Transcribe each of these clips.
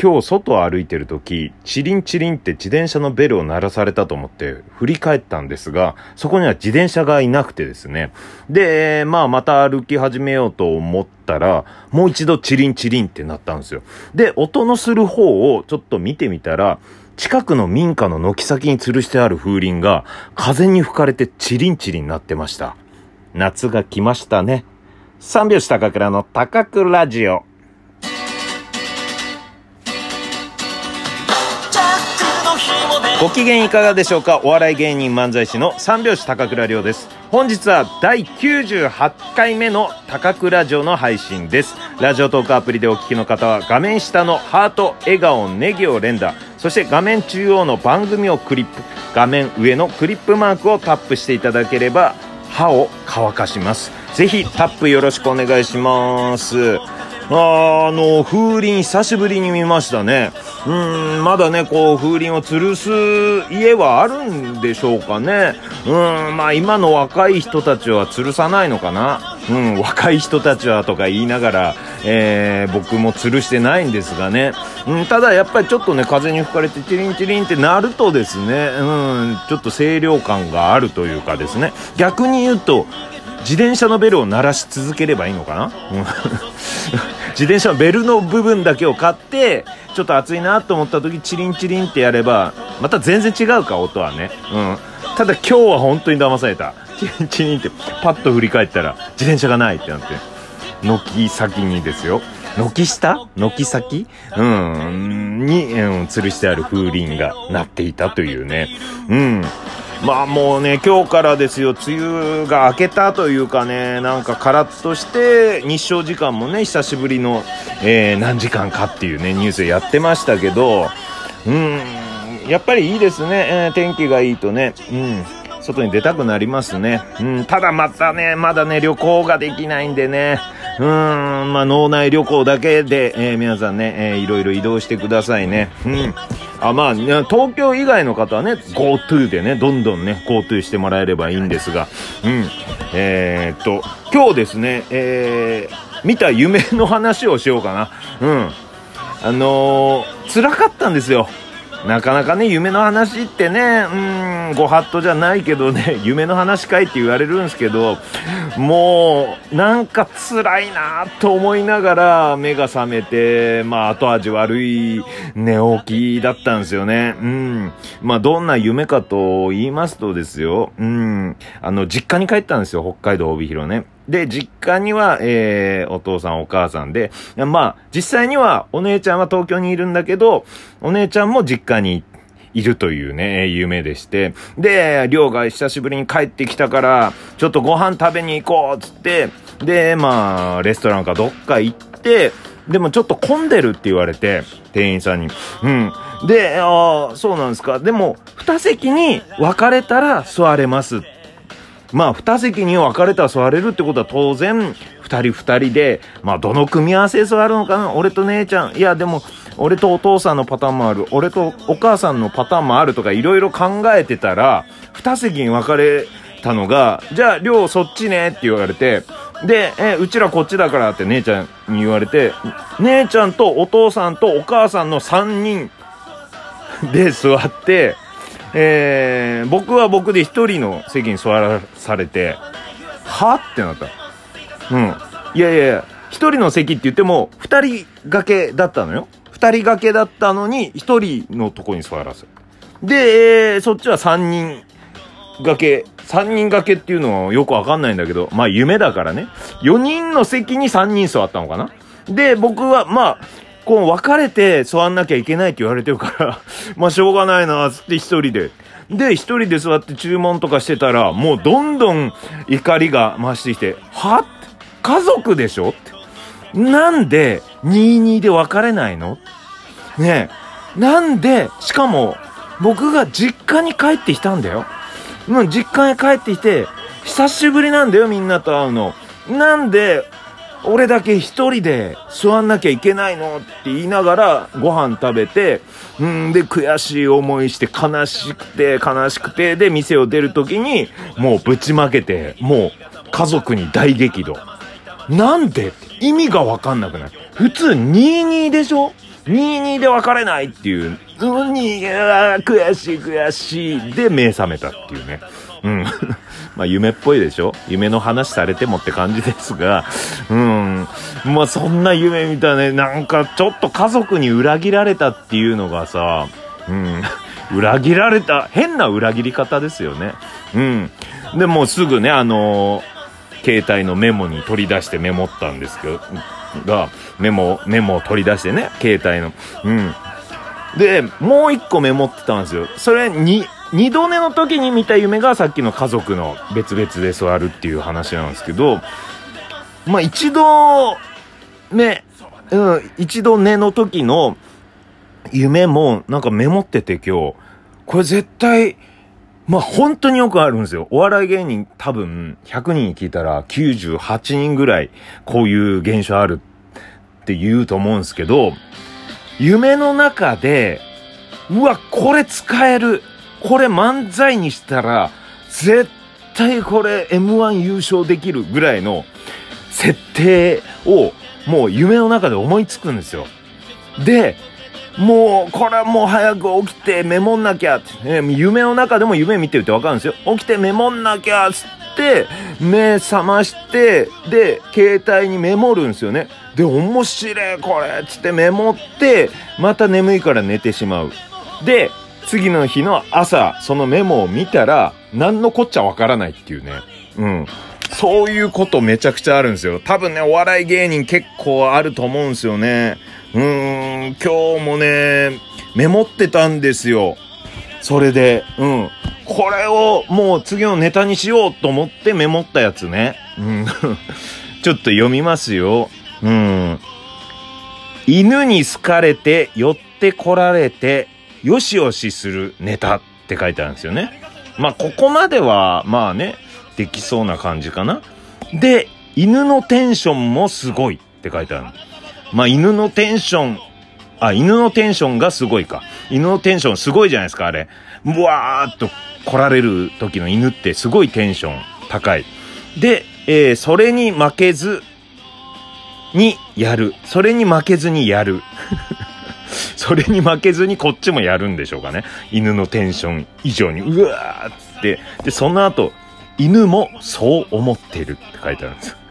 今日外を歩いてる時、チリンチリンって自転車のベルを鳴らされたと思って振り返ったんですが、そこには自転車がいなくてですね。で、まあまた歩き始めようと思ったら、もう一度チリンチリンってなったんですよ。で、音のする方をちょっと見てみたら、近くの民家の軒先に吊るしてある風鈴が風に吹かれてチリンチリンなってました。夏が来ましたね。三拍子高倉の高倉ラジオ。ご機嫌いかがでしょうか？お笑い芸人漫才師の三拍子高倉涼です。本日は第98回目の高倉城の配信です。ラジオトークアプリでお聞きの方は画面下のハート、笑顔、ネギを連打、そして画面中央の番組をクリップ、画面上のクリップマークをタップしていただければ歯を乾かします。ぜひタップよろしくお願いします。あの、風鈴久しぶりに見ましたね。うん、まだね、こう、風鈴を吊るす家はあるんでしょうかね。うん、まあ今の若い人たちは吊るさないのかな。うん、若い人たちはとか言いながら、えー、僕も吊るしてないんですがね。うん、ただやっぱりちょっとね、風に吹かれてチリンチリンってなるとですね、うん、ちょっと清涼感があるというかですね。逆に言うと、自転車のベルを鳴らし続ければいいのかな、うん、自転車のベルの部分だけを買って、ちょっと暑いなと思った時、チリンチリンってやれば、また全然違うか、音はね。うん。ただ今日は本当に騙された。チリンチリンって、パッと振り返ったら、自転車がないってなって。軒先にですよ。軒下？軒先？うん。に、うん、吊るしてある風鈴が鳴っていたというね。うん。まあもうね、今日からですよ、梅雨が明けたというかね、なんかカラッとして、日照時間もね、久しぶりの、えー、何時間かっていうね、ニュースでやってましたけど、うん、やっぱりいいですね、えー、天気がいいとね、うん。外に出たくなりますね。うん、ただまたね、まだね、旅行ができないんでね、うん、まあ、脳内旅行だけで、えー、皆さんね、えー、いろいろ移動してくださいね。うん。あ、まあ、東京以外の方はね、GoTo でね、どんどんね、GoTo してもらえればいいんですが、うん。えー、っと、今日ですね、えー、見た夢の話をしようかな。うん。あのー、辛かったんですよ。なかなかね、夢の話ってね、うん、ご法度じゃないけどね、夢の話かいって言われるんですけど、もう、なんか辛いなと思いながら、目が覚めて、まあ、後味悪い寝起きだったんですよね。うん。まあ、どんな夢かと言いますとですよ、うん、あの、実家に帰ったんですよ、北海道帯広ね。で、実家には、えー、お父さんお母さんで、まあ、実際にはお姉ちゃんは東京にいるんだけど、お姉ちゃんも実家に行っているというね、夢でして。で、りょうが久しぶりに帰ってきたから、ちょっとご飯食べに行こうつって、で、まあ、レストランかどっか行って、でもちょっと混んでるって言われて、店員さんに。うん。で、ああ、そうなんですか。でも、二席に分かれたら座れますまあ、二席に分かれたら座れるってことは当然、二人二人で、まあ、どの組み合わせ座るのかな俺と姉ちゃん。いや、でも、俺とお父さんのパターンもある。俺とお母さんのパターンもあるとか、いろいろ考えてたら、二席に分かれたのが、じゃあ、りょうそっちねって言われて、で、え、うちらこっちだからって姉ちゃんに言われて、姉ちゃんとお父さんとお母さんの三人 で座って、えー、僕は僕で一人の席に座らされて、はってなった。うん。いやいやいや、一人の席って言っても、二人掛けだったのよ。二人掛けだったのに、一人のとこに座らせる。で、えー、そっちは三人掛け。三人掛けっていうのはよくわかんないんだけど、まあ夢だからね。四人の席に三人座ったのかなで、僕は、まあ、こう分かれて座んなきゃいけないって言われてるから まあしょうがないな、つって一人で。で、一人で座って注文とかしてたら、もうどんどん怒りが増してきて、は家族でしょ？って。なんで22で別れないの？ねえ。なんで、しかも、僕が実家に帰ってきたんだよ。もう実家に帰ってきて、久しぶりなんだよ、みんなと会うの。なんで、俺だけ一人で座んなきゃいけないの？って言いながらご飯食べて、うんで悔しい思いして悲しくて悲しくてで店を出るときにもうぶちまけて、もう家族に大激怒。なんで？意味がわかんなくない？普通22でしょ？22で別れないっていう、うん、いや悔しい悔しいで目覚めたっていうね。うん。まあ夢っぽいでしょ？夢の話されてもって感じですが、うん。まあそんな夢見たね。なんかちょっと家族に裏切られたっていうのがさ、うん。裏切られた、変な裏切り方ですよね。うん。で、もすぐね、あのー、携帯のメモに取り出してメモったんですけど、が、メモ、メモを取り出してね、携帯の。うん。で、もう一個メモってたんですよ。それに、二度寝の時に見た夢がさっきの家族の別々で座るっていう話なんですけど、まあ一度、ね、うん、一度寝の時の夢もなんかメモってて今日、これ絶対、まあ本当によくあるんですよ。お笑い芸人多分100人聞いたら98人ぐらいこういう現象あるって言うと思うんですけど、夢の中で、うわ、これ使える。これ漫才にしたら、絶対これ M1 優勝できるぐらいの設定をもう夢の中で思いつくんですよ。で、もう、これはもう早く起きてメモんなきゃって、ね、夢の中でも夢見てるってわかるんですよ。起きてメモんなきゃっつって、目覚まして、で、携帯にメモるんですよね。で、面白いこれつってメモって、また眠いから寝てしまう。で、次の日の朝、そのメモを見たら、何のこっちゃわからないっていうね。うん。そういうことめちゃくちゃあるんですよ。多分ね、お笑い芸人結構あると思うんですよね。うーん、今日もね、メモってたんですよ。それで、うん。これをもう次のネタにしようと思ってメモったやつね。うん。ちょっと読みますよ。うん。犬に好かれて寄ってこられてよしよしするネタって書いてあるんですよね。まあここまではまあね、できそうな感じかな。で、犬のテンションもすごいって書いてある。まあ、犬のテンション、あ、犬のテンションがすごいか。犬のテンションすごいじゃないですか、あれ。ブワーっと来られる時の犬ってすごいテンション高い。で、えー、それに負けずにやる。それに負けずにやる。それに負けずにこっちもやるんでしょうかね。犬のテンション以上に、うわーって。で、その後、犬もそう思ってるって書いてあるんです。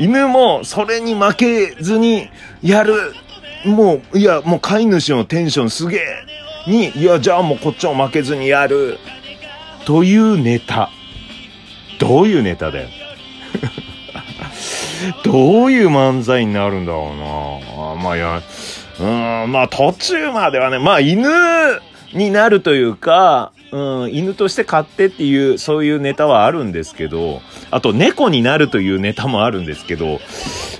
犬もそれに負けずにやる。もう、いや、もう飼い主のテンションすげえに、いや、じゃあもうこっちも負けずにやる。というネタ。どういうネタだよ。どういう漫才になるんだろうな。まあ、いや、うん、まあ途中まではね、まあ犬になるというか、うん、犬として飼ってっていう、そういうネタはあるんですけど、あと猫になるというネタもあるんですけど、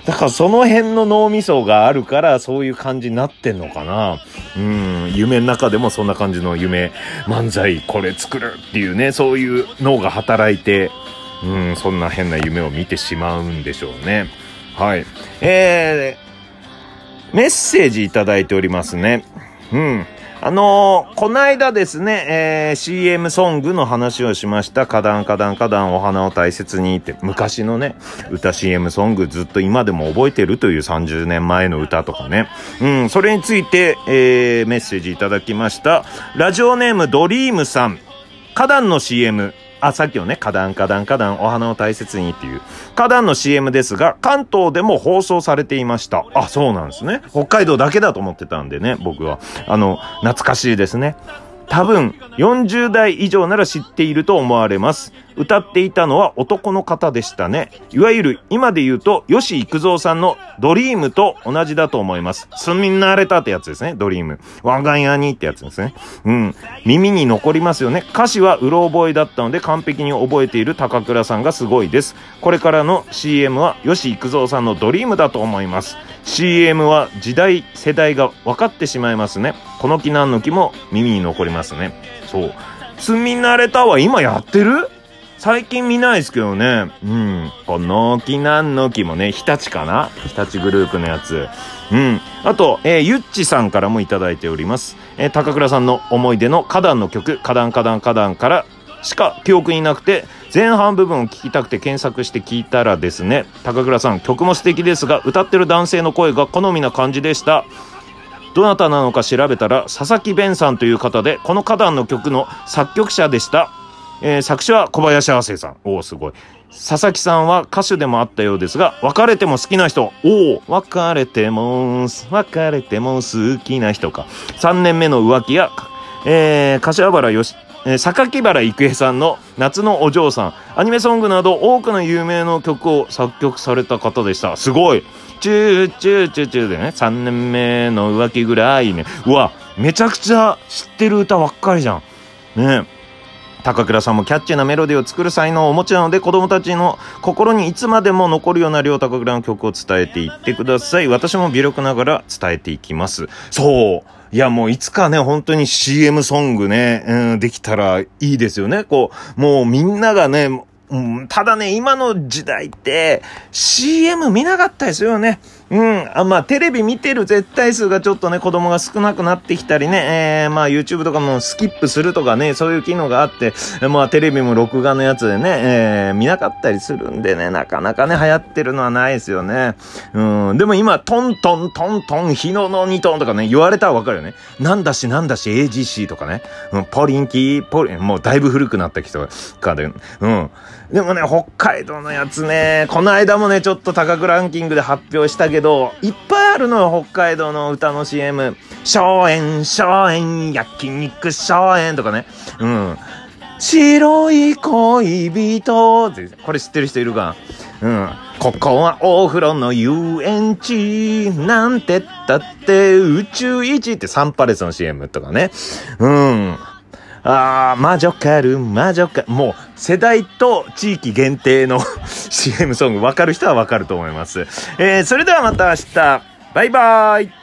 だからその辺の脳みそがあるから、そういう感じになってんのかな。うん、夢の中でもそんな感じの夢、漫才これ作るっていうね、そういう脳が働いて、うん、そんな変な夢を見てしまうんでしょうね。はい。えー、メッセージいただいておりますね。うん。あのー、こないだですね、えー、CM ソングの話をしました。花壇花壇花壇お花を大切にって、昔のね、歌 CM ソングずっと今でも覚えてるという30年前の歌とかね。うん、それについて、えー、メッセージいただきました。ラジオネームドリームさん。花壇の CM、あ、さっきのね、花壇、花壇、花壇、お花を大切にっていう、花壇の CM ですが、関東でも放送されていました。あ、そうなんですね。北海道だけだと思ってたんでね、僕は。あの、懐かしいですね。多分、40代以上なら知っていると思われます。歌っていたのは男の方でしたね。いわゆる、今で言うと、吉幾三さんのドリームと同じだと思います。住み慣れたってやつですね、ドリーム。我が家にってやつですね。うん。耳に残りますよね。歌詞はうろ覚えだったので完璧に覚えている高倉さんがすごいです。これからの CM は吉幾三さんのドリームだと思います。CM は時代、世代が分かってしまいますね。この木なんの木も耳に残りますね。そう。住み慣れたは今やってる？最近見ないですけどね。うん。この木なんの木もね、日立かな？日立グループのやつ。うん。あと、えー、ゆっちさんからもいただいております。えー、高倉さんの思い出の花壇の曲、花壇花壇花壇からしか記憶になくて、前半部分を聞きたくて検索して聞いたらですね、高倉さん、曲も素敵ですが、歌ってる男性の声が好みな感じでした。どなたなのか調べたら、佐々木弁さんという方で、この花壇の曲の作曲者でした。えー、作詞は小林亜生さん。おお、すごい。佐々木さんは歌手でもあったようですが、別れても好きな人。おお、別れても、別れても好きな人か。3年目の浮気や、えー、柏原よし、え、榊原郁恵さんの夏のお嬢さん、アニメソングなど多くの有名な曲を作曲された方でした。すごい。チューチューチューチューでね、3年目の浮気ぐらいね。うわ、めちゃくちゃ知ってる歌ばっかりじゃん。ね高倉さんもキャッチーなメロディーを作る才能をお持ちなので子供たちの心にいつまでも残るような両高倉の曲を伝えていってください。私も微力ながら伝えていきます。そう。いや、もういつかね、本当に CM ソングね、うん、できたらいいですよね。こう、もうみんながね、うん、ただね、今の時代って CM 見なかったですよね。うん。あまあ、テレビ見てる絶対数がちょっとね、子供が少なくなってきたりね、えー、まあ、YouTube とかもスキップするとかね、そういう機能があって、まあ、テレビも録画のやつでね、えー、見なかったりするんでね、なかなかね、流行ってるのはないですよね。うん。でも今、トントントントン、日野の2トンとかね、言われたらわかるよね。なんだしなんだし AGC とかね。うん、ポリンキー、ポリン、もうだいぶ古くなった人かで、うん。でもね、北海道のやつね、この間もね、ちょっと高くランキングで発表したけど、いっぱいあるのよ、北海道の歌の CM。荘園、荘園、焼肉荘園とかね。うん。白い恋人、これ知ってる人いるか？うん。ここはお風呂の遊園地なんてったって宇宙一ってサンパレスの CM とかね。うん。ああ、魔女カル、魔女カル。もう、世代と地域限定の CM ソング、わかる人はわかると思います。えー、それではまた明日。バイバーイ